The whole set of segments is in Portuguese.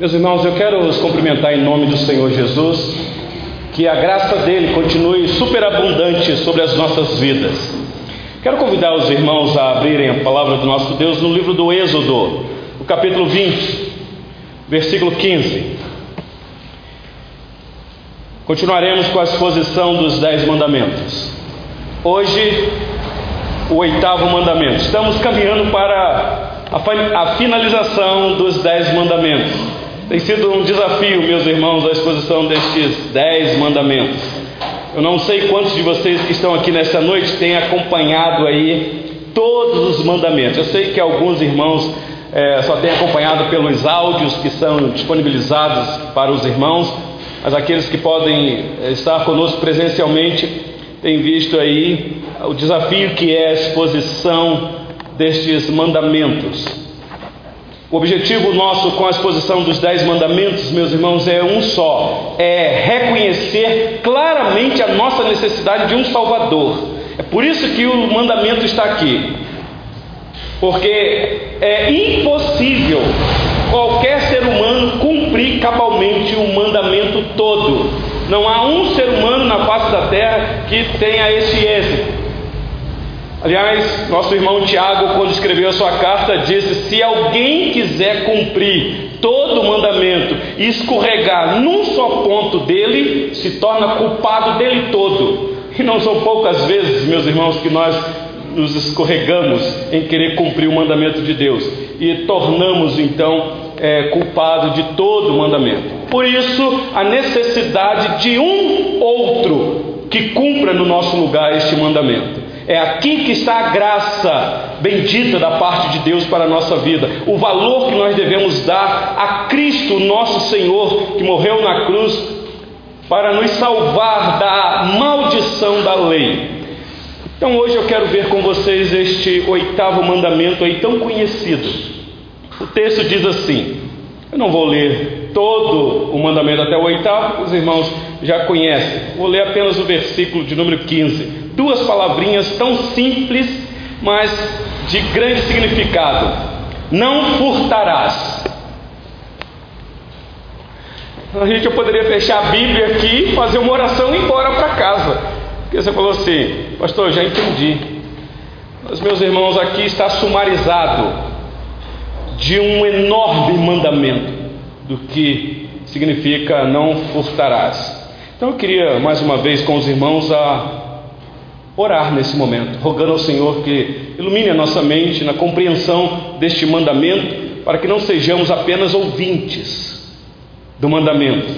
Meus irmãos, eu quero os cumprimentar em nome do Senhor Jesus, que a graça dele continue superabundante sobre as nossas vidas. Quero convidar os irmãos a abrirem a palavra do nosso Deus no livro do Êxodo, o capítulo 20, versículo 15. Continuaremos com a exposição dos Dez Mandamentos. Hoje, o oitavo mandamento. Estamos caminhando para a finalização dos Dez Mandamentos. Tem sido um desafio, meus irmãos, a exposição destes Dez Mandamentos. Eu não sei quantos de vocês que estão aqui nesta noite têm acompanhado aí todos os mandamentos. Eu sei que alguns irmãos é, só têm acompanhado pelos áudios que são disponibilizados para os irmãos, mas aqueles que podem é, estar conosco presencialmente têm visto aí o desafio que é a exposição destes mandamentos. O objetivo nosso com a exposição dos Dez Mandamentos, meus irmãos, é um só: é reconhecer claramente a nossa necessidade de um Salvador. É por isso que o mandamento está aqui, porque é impossível qualquer ser humano cumprir cabalmente o mandamento todo. Não há um ser humano na face da terra que tenha esse êxito. Aliás, nosso irmão Tiago, quando escreveu a sua carta, disse: se alguém quiser cumprir todo o mandamento e escorregar num só ponto dele, se torna culpado dele todo. E não são poucas vezes, meus irmãos, que nós nos escorregamos em querer cumprir o mandamento de Deus e tornamos então é, culpado de todo o mandamento. Por isso, a necessidade de um outro que cumpra no nosso lugar este mandamento. É aqui que está a graça bendita da parte de Deus para a nossa vida, o valor que nós devemos dar a Cristo, nosso Senhor, que morreu na cruz para nos salvar da maldição da lei. Então hoje eu quero ver com vocês este oitavo mandamento aí tão conhecido. O texto diz assim: eu não vou ler todo o mandamento até o oitavo, os irmãos já conhecem. Vou ler apenas o versículo de número 15 duas palavrinhas tão simples, mas de grande significado: não furtarás. A gente poderia fechar a Bíblia aqui, fazer uma oração e ir embora para casa. Porque você falou assim, pastor, já entendi. Mas meus irmãos, aqui está sumarizado de um enorme mandamento do que significa não furtarás. Então eu queria mais uma vez com os irmãos a orar nesse momento, rogando ao Senhor que ilumine a nossa mente na compreensão deste mandamento, para que não sejamos apenas ouvintes do mandamento,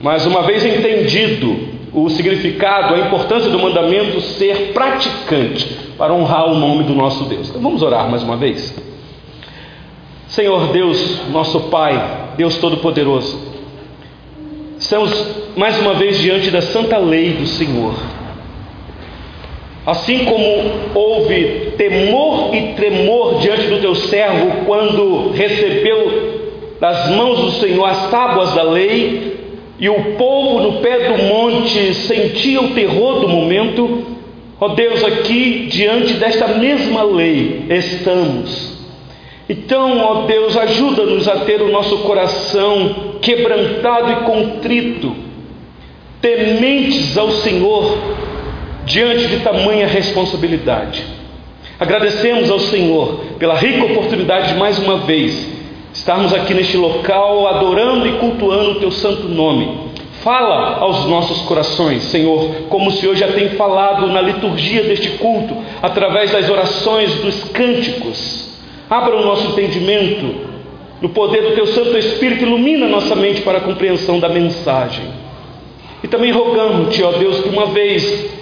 mas uma vez entendido o significado, a importância do mandamento, ser praticante para honrar o nome do nosso Deus. Então vamos orar mais uma vez. Senhor Deus, nosso Pai, Deus Todo-Poderoso, estamos mais uma vez diante da santa lei do Senhor Assim como houve temor e tremor diante do teu servo quando recebeu das mãos do Senhor as tábuas da lei, e o povo no pé do monte sentia o terror do momento, ó Deus, aqui diante desta mesma lei estamos. Então, ó Deus, ajuda-nos a ter o nosso coração quebrantado e contrito, tementes ao Senhor diante de tamanha responsabilidade. Agradecemos ao Senhor pela rica oportunidade de mais uma vez estarmos aqui neste local adorando e cultuando o teu santo nome. Fala aos nossos corações, Senhor, como o Senhor já tem falado na liturgia deste culto, através das orações, dos cânticos. Abra o nosso entendimento, no poder do Teu Santo Espírito, ilumina nossa mente para a compreensão da mensagem. E também rogamos-te, ó Deus, que uma vez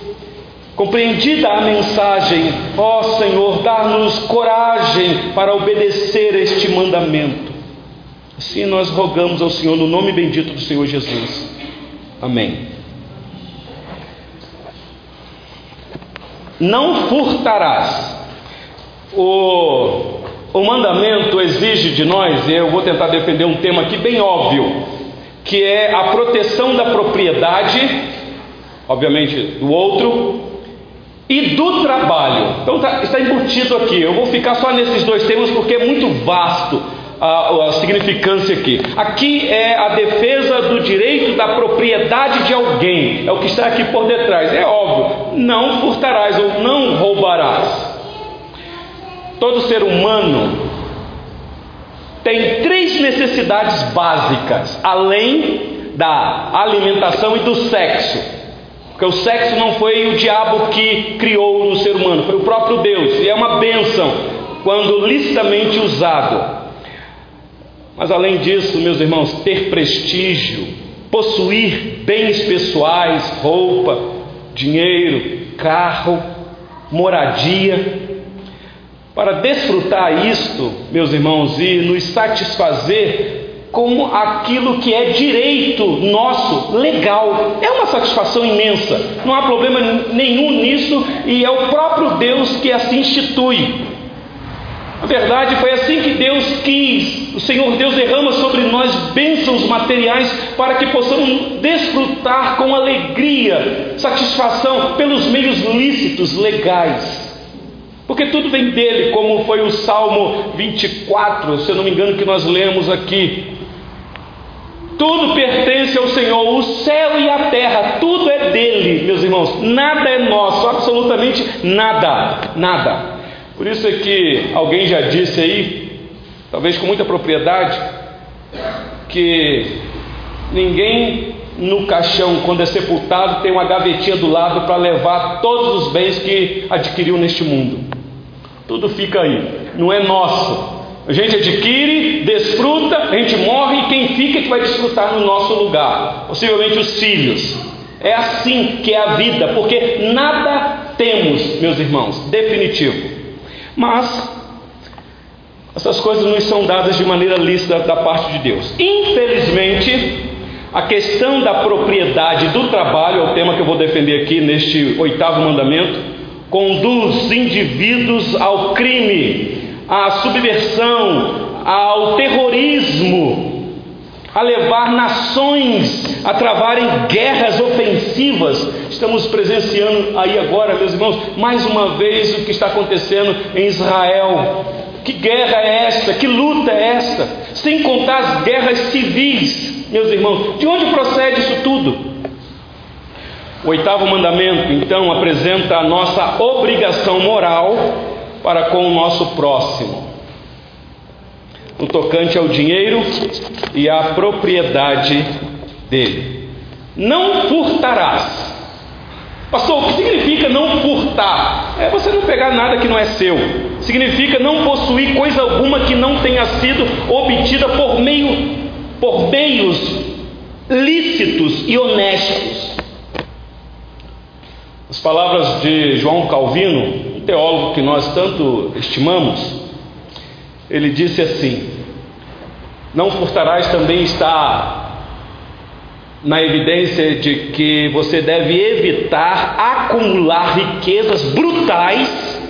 Compreendida a mensagem, ó Senhor, dá-nos coragem para obedecer este mandamento. Assim nós rogamos ao Senhor no nome bendito do Senhor Jesus. Amém. Não furtarás. O, o mandamento exige de nós, e eu vou tentar defender um tema aqui bem óbvio, que é a proteção da propriedade, obviamente do outro, e do trabalho. Então tá, está embutido aqui. Eu vou ficar só nesses dois temas porque é muito vasto a, a significância aqui. Aqui é a defesa do direito da propriedade de alguém, é o que está aqui por detrás. É óbvio, não furtarás ou não roubarás. Todo ser humano tem três necessidades básicas, além da alimentação e do sexo. Porque o sexo não foi o diabo que criou no ser humano, foi o próprio Deus, e é uma bênção quando licitamente usado. Mas além disso, meus irmãos, ter prestígio, possuir bens pessoais, roupa, dinheiro, carro, moradia, para desfrutar isto, meus irmãos, e nos satisfazer com aquilo que é direito nosso, legal. É uma satisfação imensa, não há problema nenhum nisso, e é o próprio Deus que assim institui. A verdade foi assim que Deus quis. O Senhor Deus derrama sobre nós bênçãos materiais para que possamos desfrutar com alegria, satisfação pelos meios lícitos, legais. Porque tudo vem dele, como foi o Salmo 24, se eu não me engano, que nós lemos aqui. Tudo pertence ao Senhor, o céu e a terra, tudo é dele, meus irmãos. Nada é nosso, absolutamente nada, nada. Por isso é que alguém já disse aí, talvez com muita propriedade, que ninguém no caixão, quando é sepultado, tem uma gavetinha do lado para levar todos os bens que adquiriu neste mundo. Tudo fica aí, não é nosso. A gente adquire, desfruta, a gente morre e quem fica é que vai desfrutar no nosso lugar? Possivelmente os filhos. É assim que é a vida, porque nada temos, meus irmãos, definitivo. Mas essas coisas nos são dadas de maneira lícita da parte de Deus. Infelizmente, a questão da propriedade do trabalho é o tema que eu vou defender aqui neste oitavo mandamento conduz indivíduos ao crime, à subversão, ao terrorismo, a levar nações a travarem guerras ofensivas. Estamos presenciando aí agora, meus irmãos, mais uma vez o que está acontecendo em Israel. Que guerra é esta? Que luta é esta? Sem contar as guerras civis, meus irmãos. De onde procede isso tudo? O oitavo mandamento, então, apresenta a nossa obrigação moral para com o nosso próximo, no tocante ao dinheiro e à propriedade dele. Não furtarás. Pastor, o que significa não furtar? É você não pegar nada que não é seu. Significa não possuir coisa alguma que não tenha sido obtida por meio por meios lícitos e honestos. As palavras de João Calvino, um teólogo que nós tanto estimamos, ele disse assim: Não furtarás também está na evidência de que você deve evitar acumular riquezas brutais,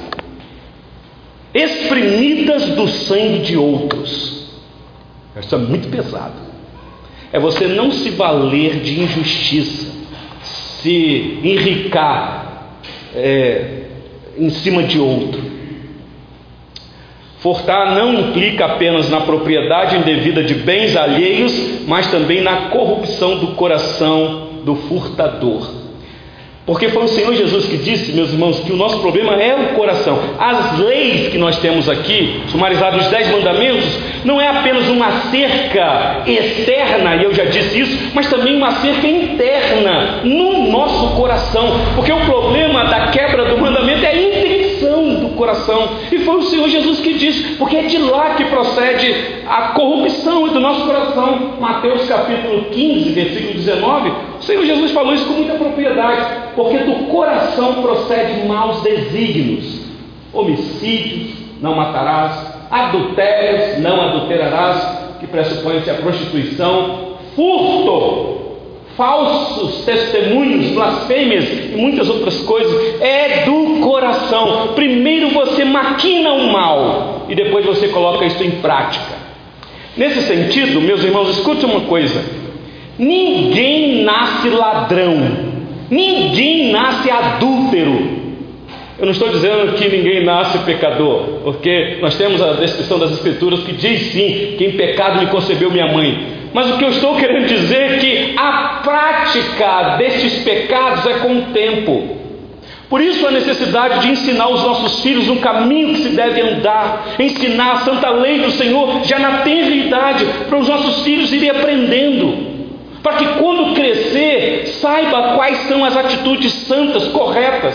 exprimidas do sangue de outros. Isso é muito pesado. É você não se valer de injustiça se enricar é, em cima de outro. Furtar não implica apenas na propriedade indevida de bens alheios, mas também na corrupção do coração do furtador. Porque foi o Senhor Jesus que disse, meus irmãos, que o nosso problema é o coração. As leis que nós temos aqui, sumarizados os dez mandamentos, não é apenas uma cerca externa, e eu já disse isso, mas também uma cerca interna no nosso coração. Porque o problema da quebra do mandamento é do coração. E foi o Senhor Jesus que disse, porque é de lá que procede a corrupção do nosso coração. Mateus capítulo 15, versículo 19, o Senhor Jesus falou isso com muita propriedade porque do coração procede maus desígnios, homicídios, não matarás, adultérios, não adulterarás, que pressupõe-se a prostituição, furto, falsos testemunhos, blasfêmias e muitas outras coisas, é do coração. Primeiro você maquina o mal e depois você coloca isso em prática. Nesse sentido, meus irmãos, escute uma coisa: ninguém nasce ladrão, Ninguém nasce adúltero. Eu não estou dizendo que ninguém nasce pecador, porque nós temos a descrição das Escrituras que diz sim que em pecado me concebeu minha mãe. Mas o que eu estou querendo dizer é que a prática destes pecados é com o tempo. Por isso a necessidade de ensinar os nossos filhos um caminho que se deve andar, ensinar a santa lei do Senhor já na tenra idade, para os nossos filhos irem aprendendo, para que quando crescer saiba quais são as atitudes santas, corretas.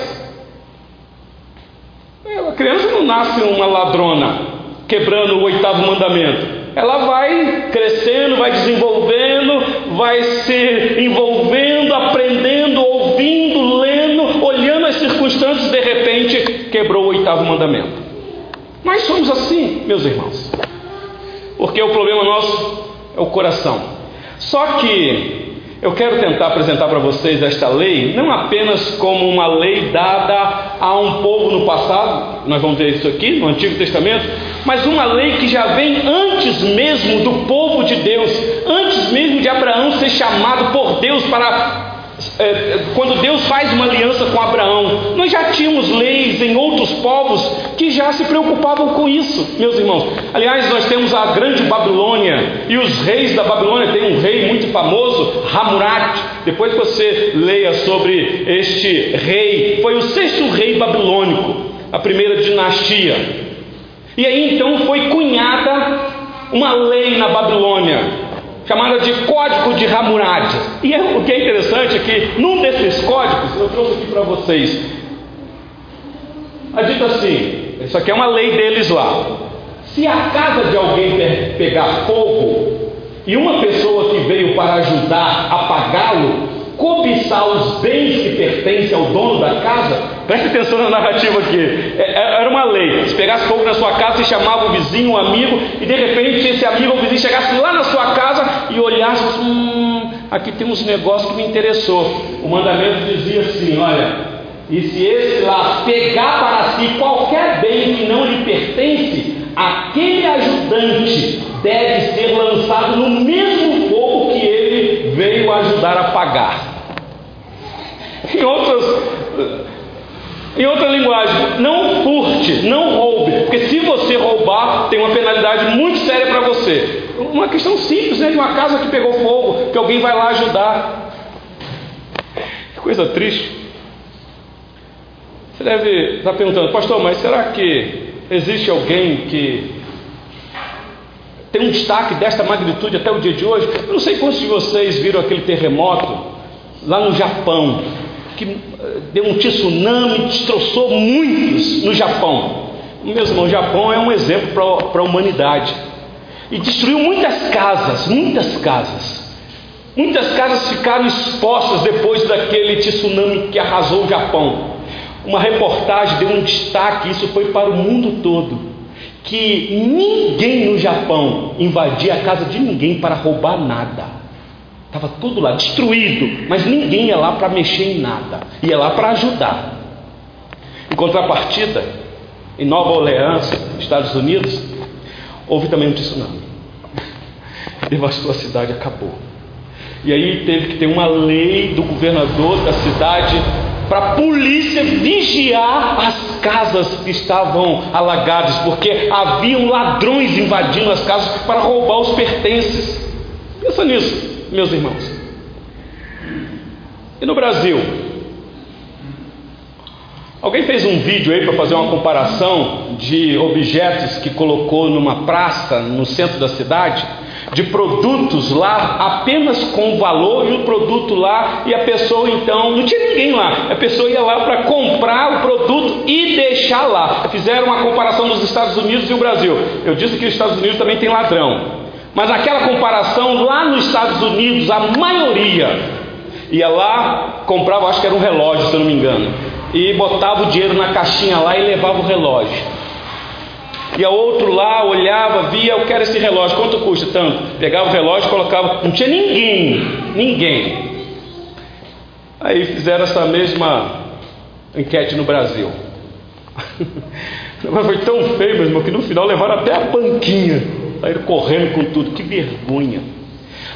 A criança não nasce uma ladrona, quebrando o oitavo mandamento. Ela vai crescendo, vai desenvolvendo, vai se envolvendo, aprendendo, ouvindo, lendo, olhando as circunstâncias, de repente quebrou o oitavo mandamento. Nós somos assim, meus irmãos, porque o problema nosso é o coração. Só que eu quero tentar apresentar para vocês esta lei não apenas como uma lei dada a um povo no passado, nós vamos ver isso aqui no Antigo Testamento, mas uma lei que já vem antes mesmo do povo de Deus, antes mesmo de Abraão ser chamado por Deus para quando Deus faz uma aliança com Abraão, nós já tínhamos leis em outros povos que já se preocupavam com isso, meus irmãos. Aliás, nós temos a grande Babilônia e os reis da Babilônia. Tem um rei muito famoso, Hamurat. Depois você leia sobre este rei, foi o sexto rei babilônico, a primeira dinastia. E aí então foi cunhada uma lei na Babilônia chamada de Código de Hammurabi. E é, o que é interessante é que num desses códigos, eu trouxe aqui para vocês, a dita assim: isso aqui é uma lei deles lá. Se a casa de alguém pegar fogo e uma pessoa que veio para ajudar a apagá-lo cobiçar os bens que pertencem ao dono da casa, preste atenção na narrativa aqui. É, é, era uma lei: se pegasse fogo na sua casa, você chamava o vizinho, um amigo, e de repente esse amigo ou vizinho chegasse lá na sua casa e olhasse hum, aqui tem uns negócios que me interessou. O mandamento dizia assim: olha. E se esse lá pegar para si qualquer bem que não lhe pertence, aquele ajudante deve ser lançado no mesmo fogo que ele veio ajudar a pagar. Em outras, em outra linguagem, não furte, não roube, porque se você roubar, tem uma penalidade muito séria para você. Uma questão simples, né? De uma casa que pegou fogo, que alguém vai lá ajudar. Que coisa triste. Você deve estar perguntando, pastor, mas será que existe alguém que tem um destaque desta magnitude até o dia de hoje? Eu não sei quantos de vocês viram aquele terremoto lá no Japão que deu um tsunami, destroçou muitos no Japão. Meus o Japão é um exemplo para a humanidade. E destruiu muitas casas, muitas casas. Muitas casas ficaram expostas depois daquele tsunami que arrasou o Japão. Uma reportagem deu um destaque, isso foi para o mundo todo, que ninguém no Japão invadia a casa de ninguém para roubar nada. Estava tudo lá, destruído, mas ninguém ia lá para mexer em nada, ia lá para ajudar. Em contrapartida, em Nova Orleans, Estados Unidos, houve também um tsunami. Devastou a cidade, acabou. E aí teve que ter uma lei do governador da cidade para a polícia vigiar as casas que estavam alagadas, porque haviam ladrões invadindo as casas para roubar os pertences. Pensa nisso meus irmãos. E no Brasil? Alguém fez um vídeo aí para fazer uma comparação de objetos que colocou numa praça no centro da cidade, de produtos lá apenas com valor e o produto lá e a pessoa então não tinha ninguém lá, a pessoa ia lá para comprar o produto e deixar lá. Fizeram uma comparação dos Estados Unidos e o Brasil. Eu disse que os Estados Unidos também tem ladrão. Mas naquela comparação, lá nos Estados Unidos, a maioria ia lá, comprava, acho que era um relógio, se eu não me engano, e botava o dinheiro na caixinha lá e levava o relógio. E a outro lá olhava, via, eu quero esse relógio, quanto custa? Tanto. Pegava o relógio, colocava, não tinha ninguém, ninguém. Aí fizeram essa mesma enquete no Brasil. Mas foi tão feio, meu irmão, que no final levaram até a banquinha. Saíram correndo com tudo, que vergonha.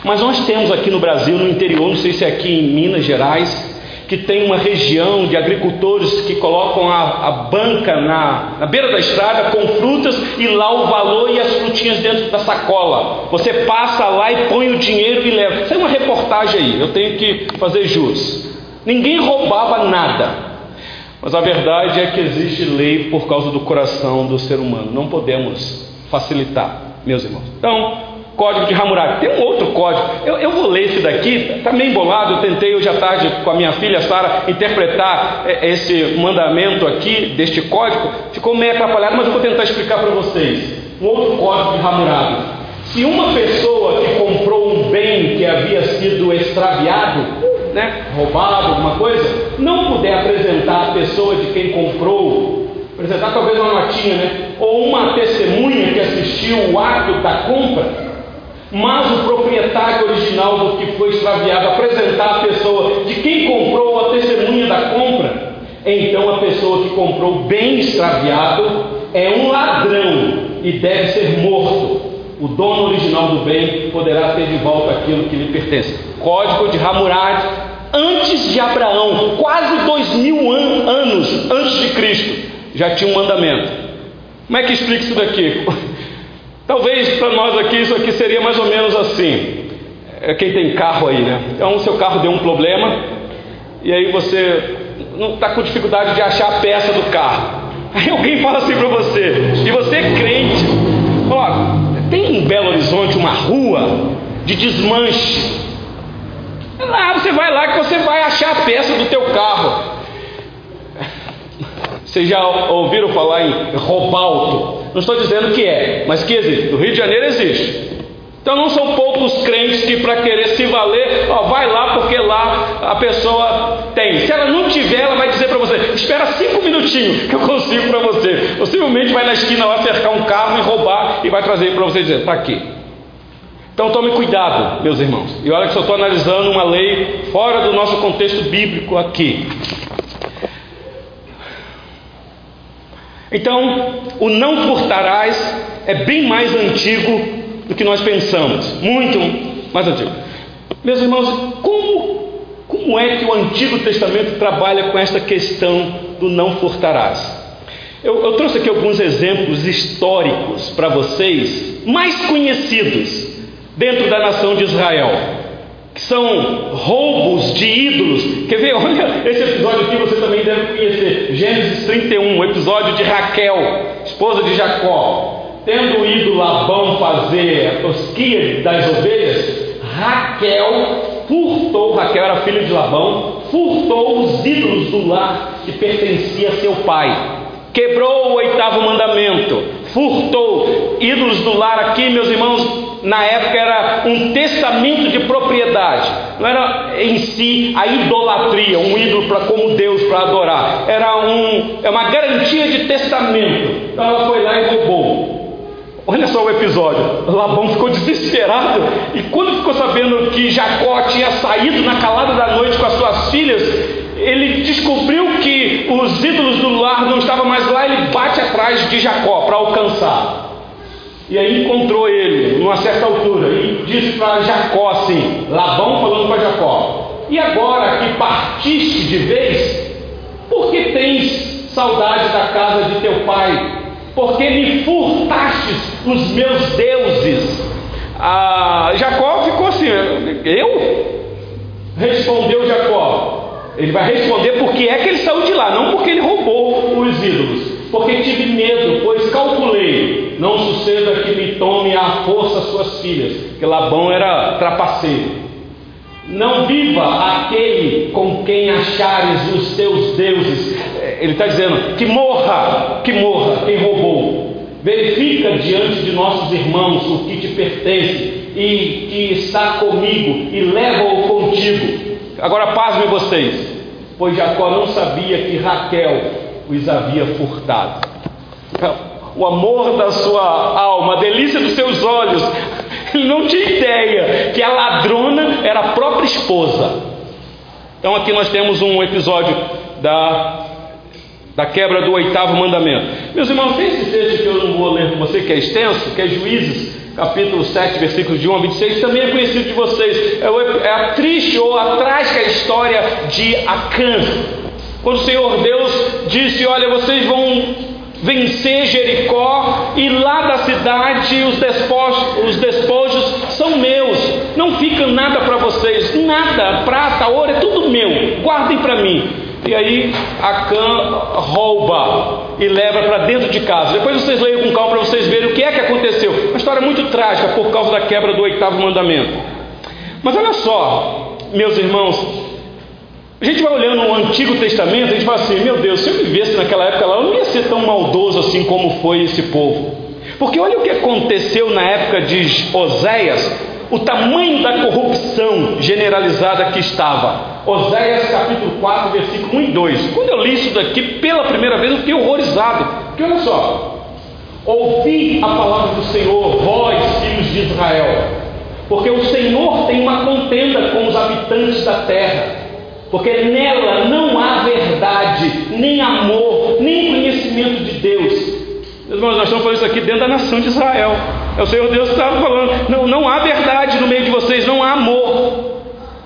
Mas nós temos aqui no Brasil, no interior, não sei se é aqui em Minas Gerais, que tem uma região de agricultores que colocam a, a banca na, na, beira da estrada com frutas e lá o valor e as frutinhas dentro da sacola. Você passa lá e põe o dinheiro e leva. Isso é uma reportagem aí, eu tenho que fazer jus. Ninguém roubava nada. Mas a verdade é que existe lei por causa do coração do ser humano. Não podemos facilitar, meus irmãos. Então, Código de Hammurabi. Tem um outro código. Eu, eu vou ler esse daqui, está meio embolado. Eu tentei hoje à tarde com a minha filha Sara interpretar é, esse mandamento aqui, deste código. Ficou meio atrapalhado, mas eu vou tentar explicar para vocês. Um outro código de Hammurabi. Se uma pessoa que comprou um bem que havia sido extraviado, né, roubado, alguma coisa, não puder apresentar a pessoa de quem comprou, apresentar talvez uma notinha, né, ou uma testemunha que assistiu o ato da compra, mas o proprietário original do que foi extraviado apresentar a pessoa de quem comprou a testemunha da compra, então a pessoa que comprou o bem extraviado é um ladrão e deve ser morto. O dono original do bem poderá ter de volta aquilo que lhe pertence. Código de Hammurabi, antes de Abraão, quase dois mil an anos antes de Cristo, já tinha um mandamento. Como é que explica isso daqui? Talvez para nós aqui isso aqui seria mais ou menos assim. É quem tem carro aí, né? Então, seu carro deu um problema e aí você não está com dificuldade de achar a peça do carro. Aí alguém fala assim para você, e você é crente, ó, tem em Belo Horizonte uma rua de desmanche. Lá você vai lá que você vai achar a peça do teu carro. Vocês já ouviram falar em Robalto? Não estou dizendo que é, mas que existe. No Rio de Janeiro existe. Então não são poucos crentes que para querer se valer, ó, vai lá porque lá a pessoa tem. Se ela não tiver, ela vai dizer para você: espera cinco minutinhos que eu consigo para você. Possivelmente vai na esquina lá cercar um carro e roubar e vai trazer para você dizer: está aqui. Então tome cuidado, meus irmãos. E olha que eu estou analisando uma lei fora do nosso contexto bíblico aqui. Então, o não furtarás é bem mais antigo do que nós pensamos, muito mais antigo. Meus irmãos, como, como é que o Antigo Testamento trabalha com esta questão do não furtarás? Eu, eu trouxe aqui alguns exemplos históricos para vocês, mais conhecidos dentro da nação de Israel que são roubos de ídolos. Quer ver? Olha esse episódio aqui, você também deve conhecer. Gênesis 31, o episódio de Raquel, esposa de Jacó. Tendo o ídolo Labão fazer a tosquia das ovelhas, Raquel furtou, Raquel era filha de Labão, furtou os ídolos do lar que pertencia a seu pai. Quebrou o oitavo mandamento, furtou ídolos do lar aqui, meus irmãos, na época era um testamento de propriedade, não era em si a idolatria, um ídolo para como Deus para adorar, era um, é uma garantia de testamento. Então ela foi lá e roubou. Olha só o episódio. Labão ficou desesperado e quando ficou sabendo que Jacó tinha saído na calada da noite com as suas filhas, ele descobriu que os ídolos do lar não estavam mais lá, ele bate atrás de Jacó para alcançar. E aí encontrou ele numa certa altura e disse para Jacó assim: Labão falando para Jacó: E agora que partiste de vez, por que tens saudade da casa de teu pai? Porque me furtastes os meus deuses. Ah, Jacó ficou assim: Eu? Respondeu Jacó. Ele vai responder porque é que ele saiu de lá, não porque ele roubou os ídolos. Porque tive medo, pois calculei não suceda que me tome à força suas filhas, que Labão era trapaceiro. Não viva aquele com quem achares os teus deuses. Ele está dizendo que morra, que morra quem roubou. Verifica diante de nossos irmãos o que te pertence e que está comigo e leva-o contigo. Agora pasmem vocês, pois Jacó não sabia que Raquel os havia furtado o amor da sua alma, a delícia dos seus olhos. Ele não tinha ideia que a ladrona era a própria esposa. Então aqui nós temos um episódio da, da quebra do oitavo mandamento. Meus irmãos, tem esse texto que eu não vou ler com você, que é extenso, que é Juízes capítulo 7, versículos de 1 a 26, também é conhecido de vocês. É, é a triste ou a trágica história de Acã. Quando o Senhor Deus disse: Olha, vocês vão vencer Jericó e lá da cidade os despojos, os despojos são meus, não fica nada para vocês, nada, prata, ouro, é tudo meu, guardem para mim. E aí Acã rouba e leva para dentro de casa. Depois vocês leiam com calma para vocês verem o que é que aconteceu. Uma história muito trágica por causa da quebra do oitavo mandamento. Mas olha só, meus irmãos, a gente vai olhando o Antigo Testamento, a gente fala assim: meu Deus, se eu vivesse naquela época lá, eu não ia ser tão maldoso assim como foi esse povo. Porque olha o que aconteceu na época de Oséias, o tamanho da corrupção generalizada que estava. Oséias capítulo 4, versículo 1 e 2. Quando eu li isso daqui pela primeira vez, eu fiquei horrorizado. Porque olha só, ouvi a palavra do Senhor, vós, filhos de Israel, porque o Senhor tem uma contenda com os habitantes da terra, porque nela não há verdade, nem amor, nem conhecimento de Deus. Meus irmãos, nós estamos falando isso aqui dentro da nação de Israel. É o Senhor Deus que estava falando. Não, não há verdade no meio de vocês, não há amor.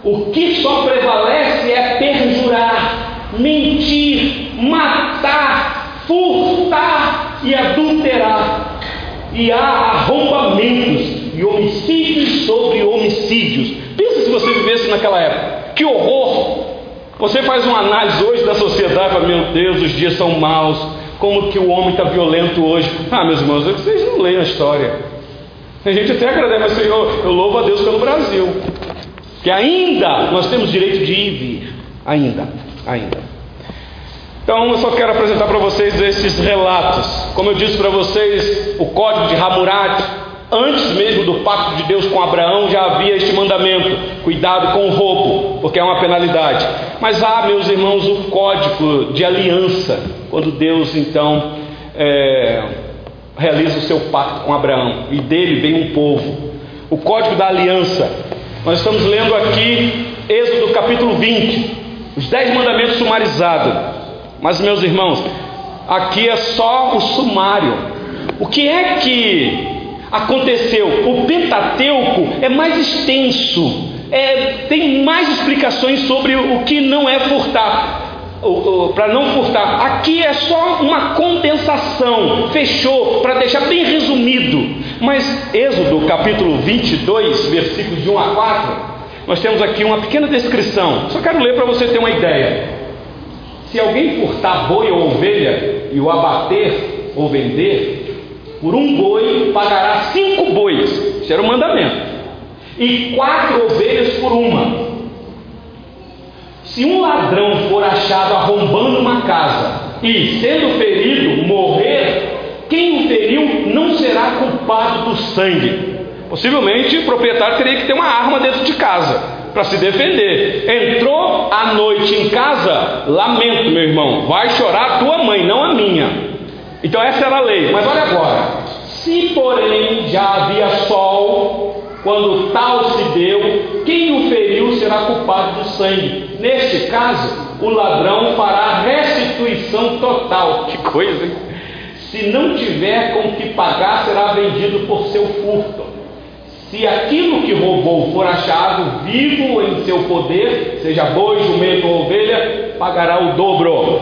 O que só prevalece é perjurar, mentir, matar, furtar e adulterar. E há arrombamentos e homicídios sobre homicídios. Pensa se você vivesse naquela época. Que horror! Você faz uma análise hoje da sociedade e fala, meu Deus, os dias são maus, como que o homem está violento hoje. Ah, meus irmãos, vocês não leem a história. A gente até agradece, mas Senhor, eu louvo a Deus pelo Brasil. Que ainda nós temos direito de ir e vir. Ainda, ainda. Então eu só quero apresentar para vocês esses relatos. Como eu disse para vocês, o código de Hammurabi, antes mesmo do pacto de Deus com Abraão, já havia este mandamento: cuidado com o roubo, porque é uma penalidade. Mas há, meus irmãos, o código de aliança, quando Deus então é, realiza o seu pacto com Abraão e dele vem um povo. O código da aliança. Nós estamos lendo aqui Êxodo capítulo 20, os dez mandamentos sumarizados. Mas, meus irmãos, aqui é só o sumário. O que é que aconteceu? O Pentateuco é mais extenso, é, tem mais explicações sobre o que não é furtar para não furtar. Aqui é só uma condensação, fechou, para deixar bem. Mas Êxodo capítulo 22, versículos de 1 a 4, nós temos aqui uma pequena descrição. Só quero ler para você ter uma ideia. Se alguém furtar boi ou ovelha e o abater ou vender, por um boi pagará cinco bois. Isso era o mandamento. E quatro ovelhas por uma. Se um ladrão for achado arrombando uma casa e, sendo ferido, morrer, quem o feriu não será culpado do sangue. Possivelmente o proprietário teria que ter uma arma dentro de casa para se defender. Entrou à noite em casa, lamento, meu irmão, vai chorar a tua mãe, não a minha. Então essa era a lei. Mas olha agora: se porém já havia sol, quando tal se deu, quem o feriu será culpado do sangue. Neste caso, o ladrão fará restituição total. Que coisa, hein? Se não tiver com que pagar, será vendido por seu furto. Se aquilo que roubou for achado vivo em seu poder, seja boi, jumento ou ovelha, pagará o dobro.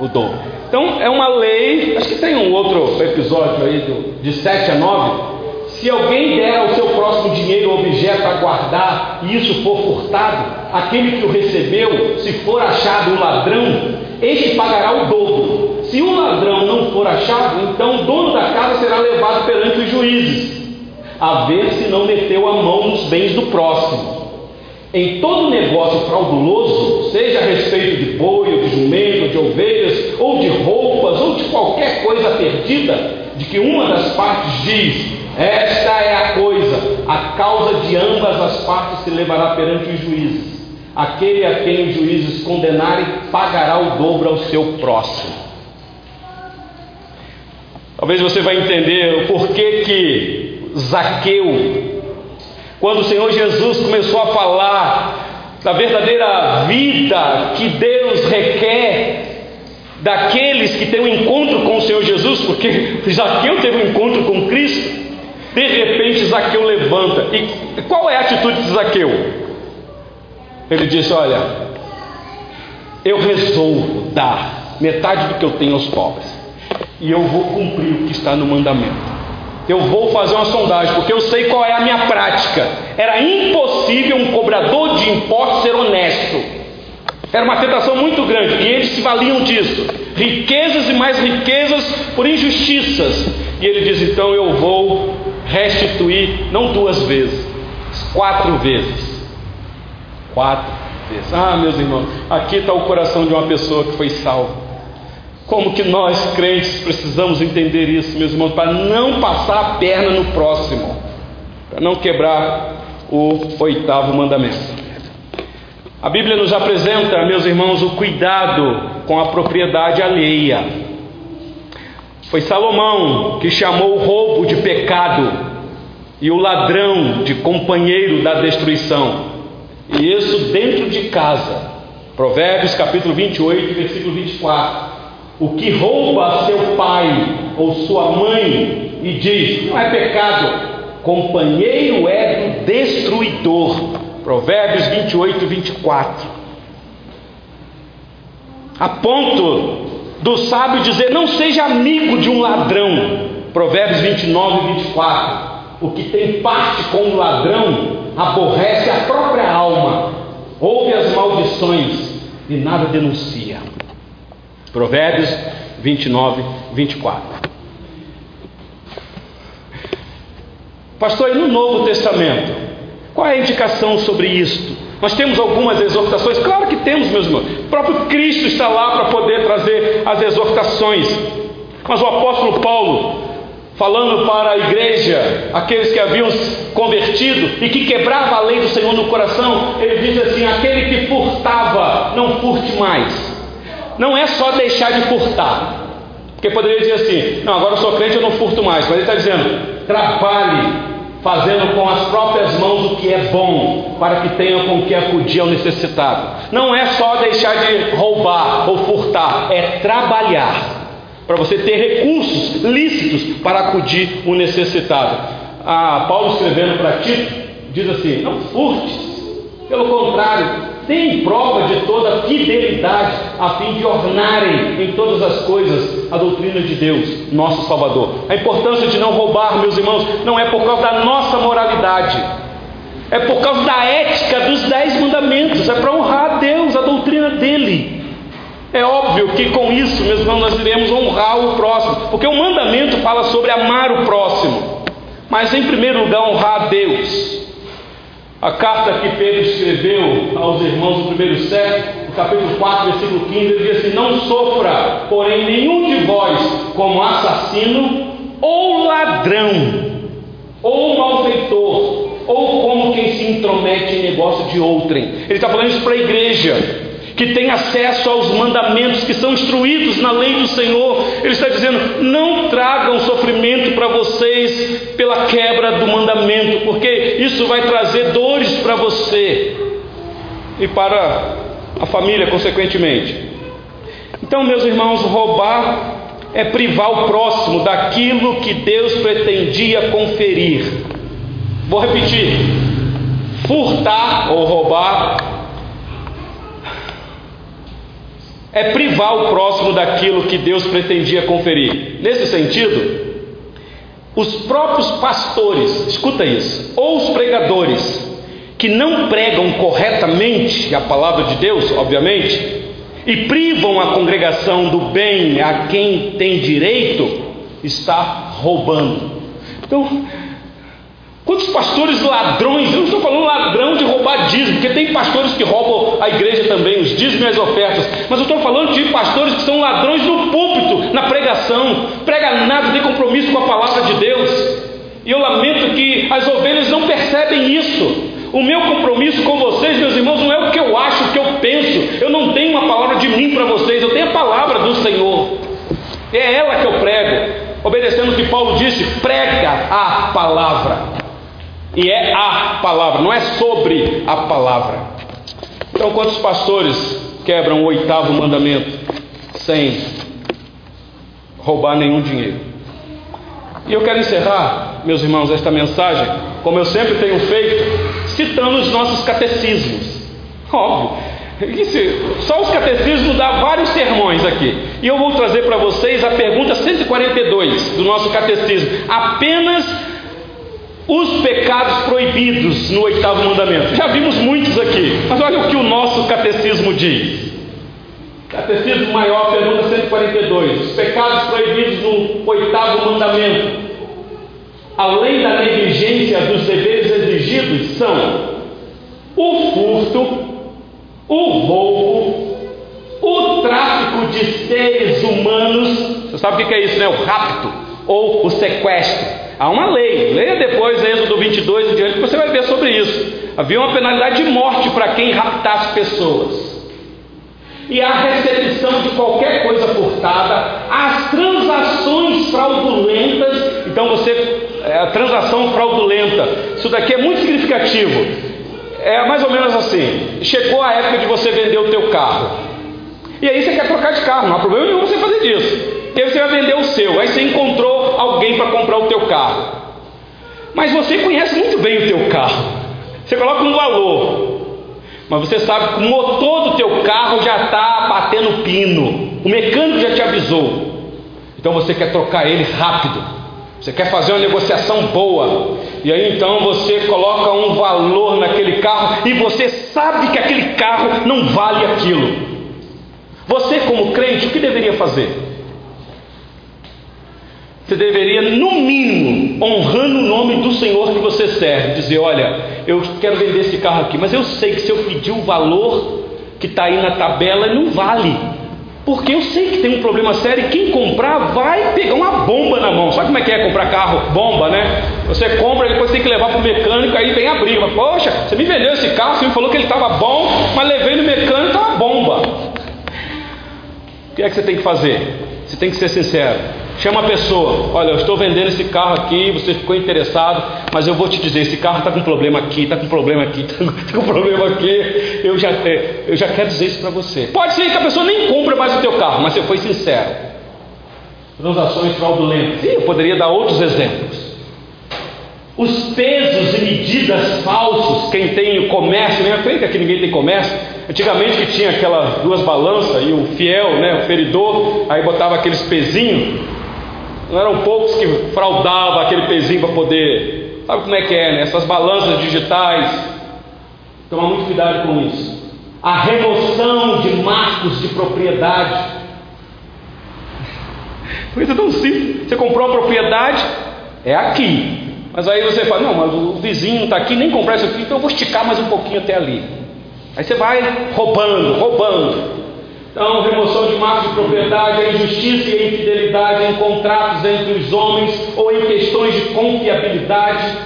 O dobro. Então é uma lei, acho que tem um outro episódio aí do, de 7 a 9, se alguém der ao seu próximo dinheiro ou objeto a guardar e isso for furtado, aquele que o recebeu, se for achado o ladrão, este pagará o dobro. Se o ladrão não for achado, então o dono da casa será levado perante os juízes, a ver se não meteu a mão nos bens do próximo. Em todo negócio frauduloso, seja a respeito de boi, ou de jumento, ou de ovelhas, ou de roupas, ou de qualquer coisa perdida, de que uma das partes diz esta é a coisa, a causa de ambas as partes se levará perante os juízes. Aquele a quem os juízes condenarem pagará o dobro ao seu próximo. Talvez você vai entender o porquê que Zaqueu, quando o Senhor Jesus começou a falar da verdadeira vida que Deus requer daqueles que têm um encontro com o Senhor Jesus, porque Zaqueu teve um encontro com Cristo, De repente, Zaqueu levanta. E qual é a atitude de Zaqueu? Ele diz: Olha, eu resolvo dar metade do que eu tenho aos pobres, e eu vou cumprir o que está no mandamento. Eu vou fazer uma sondagem, porque eu sei qual é a minha prática. Era impossível um cobrador de impostos ser honesto. Era uma tentação muito grande e eles se valiam disso. Riquezas e mais riquezas por injustiças. E ele diz: então eu vou restituir, não duas vezes, quatro vezes. Quatro vezes. Ah, meus irmãos, aqui está o coração de uma pessoa que foi salva. Como que nós crentes precisamos entender isso, meus irmãos, para não passar a perna no próximo, para não quebrar o oitavo mandamento. A Bíblia nos apresenta, meus irmãos, o cuidado com a propriedade alheia. Foi Salomão que chamou o roubo de pecado e o ladrão de companheiro da destruição. E isso dentro de casa. Provérbios capítulo 28, versículo 24. O que rouba seu pai ou sua mãe e diz: não é pecado, companheiro é do destruidor. Provérbios 28 e 24. A ponto do sábio dizer: Não seja amigo de um ladrão. Provérbios 29 e 24. O que tem parte com o ladrão aborrece a própria alma, ouve as maldições e nada denuncia. Provérbios 29, 24. Pastor, e no Novo Testamento? Qual é a indicação sobre isto? Nós temos algumas exortações? Claro que temos, meus irmãos. O próprio Cristo está lá para poder trazer as exortações. Mas o apóstolo Paulo, falando para a igreja, aqueles que haviam convertido e que quebrava a lei do Senhor no coração, ele diz assim: aquele que furtava, não furte mais. Não é só deixar de furtar. Porque poderia dizer assim: não, agora eu sou crente, eu não furto mais. Mas ele está dizendo: trabalhe fazendo com as próprias mãos o que é bom, para que tenha com que acudir ao necessitado. Não é só deixar de roubar ou furtar, é trabalhar, para você ter recursos lícitos para acudir o necessitado. Ah, Paulo escrevendo para Tito, diz assim: não furtes, pelo contrário, deem prova de toda fidelidade, a fim de ornarem em todas as coisas a doutrina de Deus, nosso Salvador. A importância de não roubar, meus irmãos, não é por causa da nossa moralidade, é por causa da ética dos dez mandamentos, é para honrar a Deus, a doutrina dele. É óbvio que com isso, meus irmãos, nós iremos honrar o próximo, porque o mandamento fala sobre amar o próximo, mas em primeiro lugar honrar a Deus. A carta que Pedro escreveu aos irmãos do primeiro século, no capítulo 4, versículo 15, ele diz assim: Não sofra, porém, nenhum de vós como assassino, ou ladrão, ou malfeitor, ou como quem se intromete em negócio de outrem. Ele está falando isso para a igreja que tem acesso aos mandamentos que são instruídos na lei do Senhor. Ele está dizendo: não tragam sofrimento para vocês pela quebra do mandamento, porque isso vai trazer dores para você e para a família, consequentemente. Então, meus irmãos, roubar é privar o próximo daquilo que Deus pretendia conferir. Vou repetir: furtar ou roubar é privar o próximo daquilo que Deus pretendia conferir. Nesse sentido, os próprios pastores, escuta isso, ou os pregadores, que não pregam corretamente a palavra de Deus, obviamente, e privam a congregação do bem a quem tem direito, está roubando. Então, Quantos pastores ladrões, eu não estou falando ladrão de roubar dízimo, porque tem pastores que roubam a igreja também, os dízimos e as ofertas, mas eu estou falando de pastores que são ladrões no púlpito, na pregação, prega nada, tem compromisso com a palavra de Deus. E eu lamento que as ovelhas não percebem isso. O meu compromisso com vocês, meus irmãos, não é o que eu acho, o que eu penso. Eu não tenho uma palavra de mim para vocês, eu tenho a palavra do Senhor. É ela que eu prego, obedecendo o que Paulo disse: prega a palavra. E é a palavra, não é sobre a palavra. Então, quantos pastores quebram o oitavo mandamento sem roubar nenhum dinheiro? E eu quero encerrar meus irmãos, esta mensagem, como eu sempre tenho feito, citando os nossos catecismos. Óbvio. Só os catecismos dá vários sermões aqui. E eu vou trazer para vocês a pergunta 142 do nosso catecismo. Apenas os pecados proibidos no oitavo mandamento. Já vimos muitos aqui, mas olha o que o nosso catecismo diz. Catecismo Maior, pergunta 142. Os pecados proibidos no oitavo mandamento, além da negligência dos deveres exigidos, são o furto, o roubo, o tráfico de seres humanos. Você sabe o que é isso, né? O rapto ou o sequestro. Há uma lei, leia depois Êxodo 22 e diante, você vai ver sobre isso. Havia uma penalidade de morte para quem raptasse pessoas e a recepção de qualquer coisa furtada, as transações fraudulentas. Então você, é, a transação fraudulenta, isso daqui é muito significativo. É mais ou menos assim: chegou a época de você vender o teu carro, e aí você quer trocar de carro, não há problema nenhum você fazer isso. E aí você vai vender o seu, aí você encontrou alguém para comprar o teu carro. Mas você conhece muito bem o teu carro. Você coloca um valor, mas você sabe que o motor do teu carro já está batendo pino. O mecânico já te avisou. Então você quer trocar ele rápido. Você quer fazer uma negociação boa. E aí então você coloca um valor naquele carro e você sabe que aquele carro não vale aquilo. Você, como crente, o que deveria fazer? Você deveria, no mínimo, honrando o nome do Senhor que você serve, dizer: Olha, eu quero vender esse carro aqui, mas eu sei que se eu pedir o valor que está aí na tabela, não vale. Porque eu sei que tem um problema sério e quem comprar vai pegar uma bomba na mão. Sabe como é que é comprar carro? Bomba, né? Você compra depois tem que levar para o mecânico, aí vem a briga. Poxa, você me vendeu esse carro, você me falou que ele estava bom, mas levei no mecânico uma bomba. O que é que você tem que fazer? Você tem que ser sincero. Chama a pessoa, olha, eu estou vendendo esse carro aqui, você ficou interessado, mas eu vou te dizer, esse carro está com problema aqui, está com problema aqui, está com problema aqui, eu já, é, eu já quero dizer isso para você. Pode ser que a pessoa nem compre mais o teu carro, mas você foi sincero. Transações fraudulentas. E eu poderia dar outros exemplos. Os pesos e medidas falsos, quem tem o comércio, nem acredita que ninguém tem comércio. Antigamente que tinha aquelas duas balanças e o fiel, né, o feridor, aí botava aqueles pezinhos não eram poucos que fraudavam aquele pezinho para poder. Sabe como é que é, né? Essas balanças digitais. Toma muito cuidado com isso. A remoção de marcos de propriedade. Coisa tão simples. Você comprou a propriedade, é aqui. Mas aí você fala, não, mas o vizinho está aqui, nem comprar isso aqui, então eu vou esticar mais um pouquinho até ali. Aí você vai roubando, roubando. Então, remoção de marcos de propriedade, a injustiça e a infidelidade em contratos entre os homens ou em questões de confiabilidade,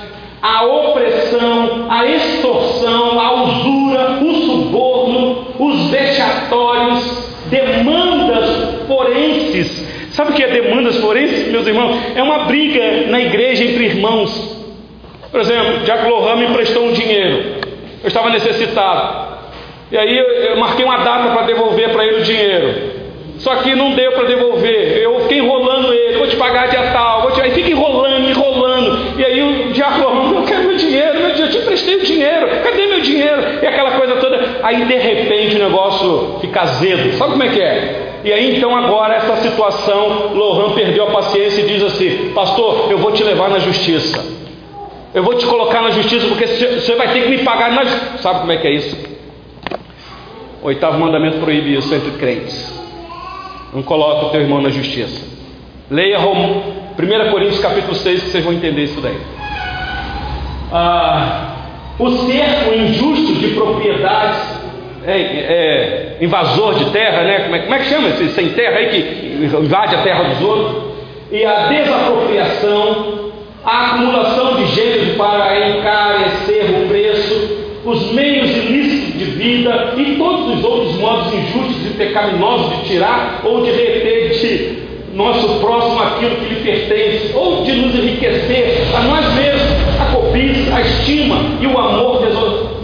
a opressão, a extorsão, a usura, o suborno, os vexatórios, demandas forenses. Sabe o que é demandas forenses, meus irmãos? É uma briga na igreja entre irmãos. Por exemplo, Jack Lohan me emprestou um dinheiro. Eu estava necessitado. E aí eu marquei uma data para devolver para ele o dinheiro. Só que não deu para devolver. Eu fiquei enrolando ele, vou te pagar dia tal, vou te... aí fica enrolando, enrolando. E aí o diabo eu quero meu dinheiro, meu dinheiro, eu te emprestei o dinheiro, cadê meu dinheiro? E aquela coisa toda. Aí de repente o negócio fica azedo. Sabe como é que é? E aí então agora essa situação, Lohan perdeu a paciência e diz assim, pastor, eu vou te levar na justiça. Eu vou te colocar na justiça porque você vai ter que me pagar na Sabe como é que é isso? Oitavo mandamento proíbe isso entre crentes. Não coloca o teu irmão na justiça. Leia 1 Coríntios capítulo 6 que vocês vão entender isso daí. Ah, o cerco injusto de propriedades, é, é, invasor de terra, né? Como é, como é que chama esse sem terra aí que invade a terra dos outros? E a desapropriação, a acumulação de gêneros para encarecer o preço, os meios ilícitos de vida e todos os outros modos injustos e pecaminosos de tirar ou de reter de nosso próximo aquilo que lhe pertence, ou de nos enriquecer a nós mesmos, a cobiça, a estima e o amor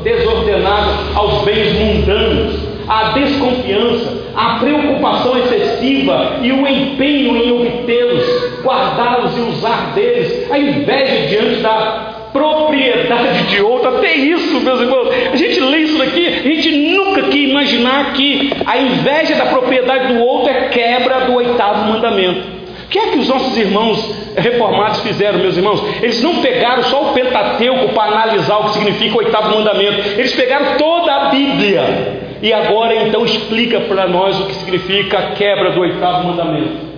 desordenado aos bens mundanos, a desconfiança, a preocupação excessiva e o empenho em obtê-los, guardá-los e usar deles, a inveja diante da propriedade de outro, até isso, meus irmãos. A gente lê isso daqui, a gente nunca quer imaginar que a inveja da propriedade do outro é quebra do oitavo mandamento. O que é que os nossos irmãos reformados fizeram, meus irmãos? Eles não pegaram só o Pentateuco para analisar o que significa o oitavo mandamento, eles pegaram toda a Bíblia e agora então explica para nós o que significa a quebra do oitavo mandamento.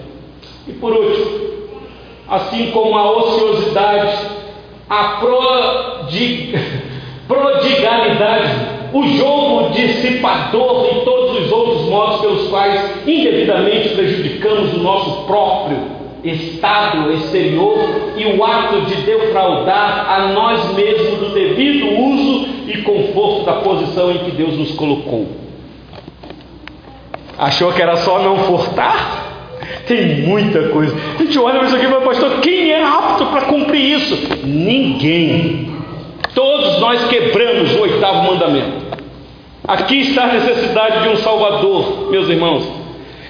E por último, assim como a ociosidade a prodig... prodigalidade, o jogo dissipador e todos os outros modos pelos quais indevidamente prejudicamos o nosso próprio estado exterior e o ato de defraudar a nós mesmos do devido uso e conforto da posição em que Deus nos colocou. Achou que era só não furtar? Tem muita coisa. A gente olha para isso aqui e pastor, quem é apto para cumprir isso? Ninguém. Todos nós quebramos o oitavo mandamento. Aqui está a necessidade de um Salvador, meus irmãos.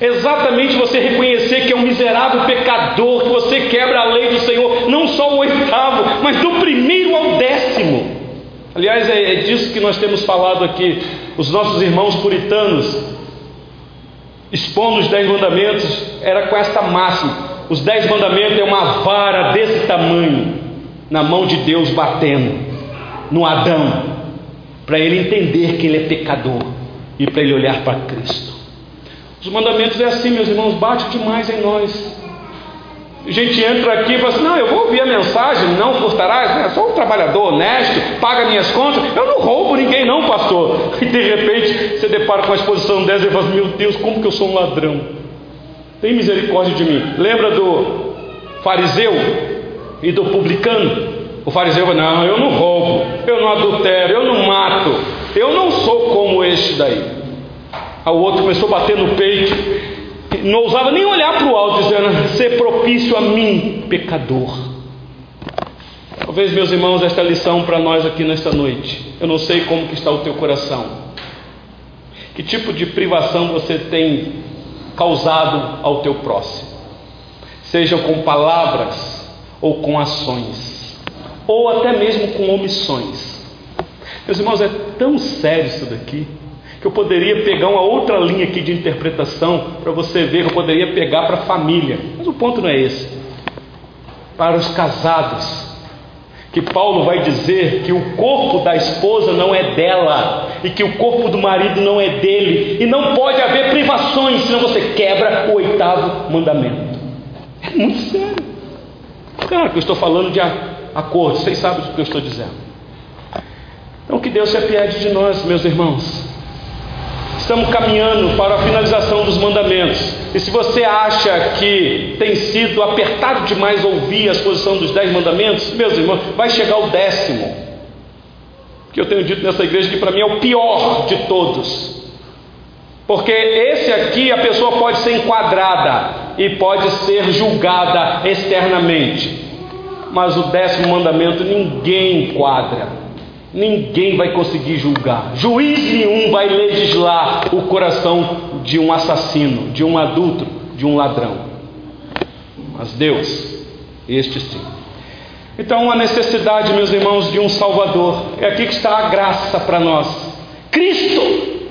Exatamente você reconhecer que é um miserável pecador, que você quebra a lei do Senhor, não só o oitavo, mas do primeiro ao décimo. Aliás, é, é disso que nós temos falado aqui. Os nossos irmãos puritanos expondo os dez mandamentos, era com esta máxima: os dez mandamentos é uma vara desse tamanho, na mão de Deus batendo no Adão, para ele entender que ele é pecador e para ele olhar para Cristo. Os mandamentos é assim, meus irmãos, bate demais em nós. Gente entra aqui e fala assim: não, eu vou ouvir a mensagem, não furtarás, né? sou um trabalhador honesto, paga minhas contas, eu não roubo ninguém, não, pastor. E de repente você depara com a exposição dessa e fala assim: meu Deus, como que eu sou um ladrão? Tem misericórdia de mim. Lembra do fariseu e do publicano? O fariseu fala: não, eu não roubo, eu não adultero, eu não mato, eu não sou como este daí. Aí o outro começou a bater no peito não ousava nem olhar para o alto, dizendo: Ser propício a mim, pecador. Talvez, meus irmãos, esta lição para nós aqui nesta noite. Eu não sei como que está o teu coração. Que tipo de privação você tem causado ao teu próximo? Sejam com palavras ou com ações, ou até mesmo com omissões. Meus irmãos, é tão sério isso daqui que eu poderia pegar uma outra linha aqui de interpretação para você ver que eu poderia pegar para a família. Mas o ponto não é esse. Para os casados, que Paulo vai dizer que o corpo da esposa não é dela e que o corpo do marido não é dele e não pode haver privações, senão você quebra o oitavo mandamento. É muito sério. Claro que eu estou falando de acordo, vocês sabem o que eu estou dizendo. Então que Deus se apiede de nós, meus irmãos. Estamos caminhando para a finalização dos mandamentos. E se você acha que tem sido apertado demais ouvir a exposição dos dez mandamentos, meus irmãos, vai chegar o décimo. Que eu tenho dito nessa igreja que para mim é o pior de todos. Porque esse aqui a pessoa pode ser enquadrada e pode ser julgada externamente. Mas o décimo mandamento ninguém enquadra ninguém vai conseguir julgar. Juiz nenhum vai legislar o coração de um assassino, de um adulto, de um ladrão. Mas Deus, este sim. Então, a necessidade, meus irmãos, de um Salvador. É aqui que está a graça para nós. Cristo,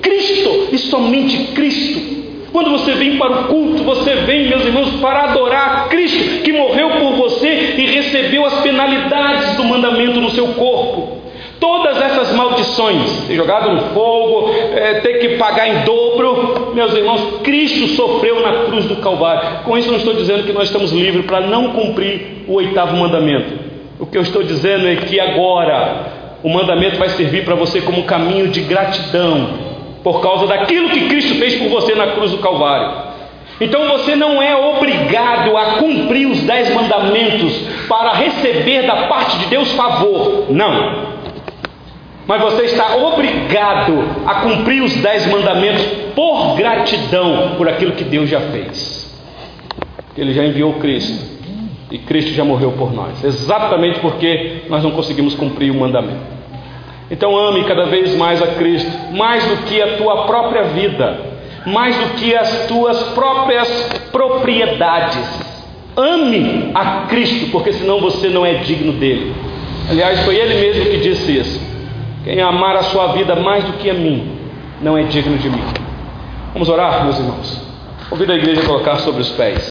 Cristo e somente Cristo. Quando você vem para o culto, você vem, meus irmãos, para adorar Cristo que morreu por você e recebeu as penalidades do mandamento no seu corpo. Todas essas maldições, ser jogado no fogo, é, ter que pagar em dobro, meus irmãos, Cristo sofreu na cruz do Calvário. Com isso, não estou dizendo que nós estamos livres para não cumprir o oitavo mandamento. O que eu estou dizendo é que agora o mandamento vai servir para você como caminho de gratidão, por causa daquilo que Cristo fez por você na cruz do Calvário. Então você não é obrigado a cumprir os dez mandamentos para receber da parte de Deus favor. Não mas você está obrigado a cumprir os dez mandamentos por gratidão por aquilo que Deus já fez. Ele já enviou Cristo e Cristo já morreu por nós, exatamente porque nós não conseguimos cumprir o mandamento. Então ame cada vez mais a Cristo, mais do que a tua própria vida, mais do que as tuas próprias propriedades. Ame a Cristo, porque senão você não é digno dele. Aliás, foi ele mesmo que disse isso. Quem amar a sua vida mais do que a mim, não é digno de mim. Vamos orar, meus irmãos. Convido a igreja a colocar sobre os pés.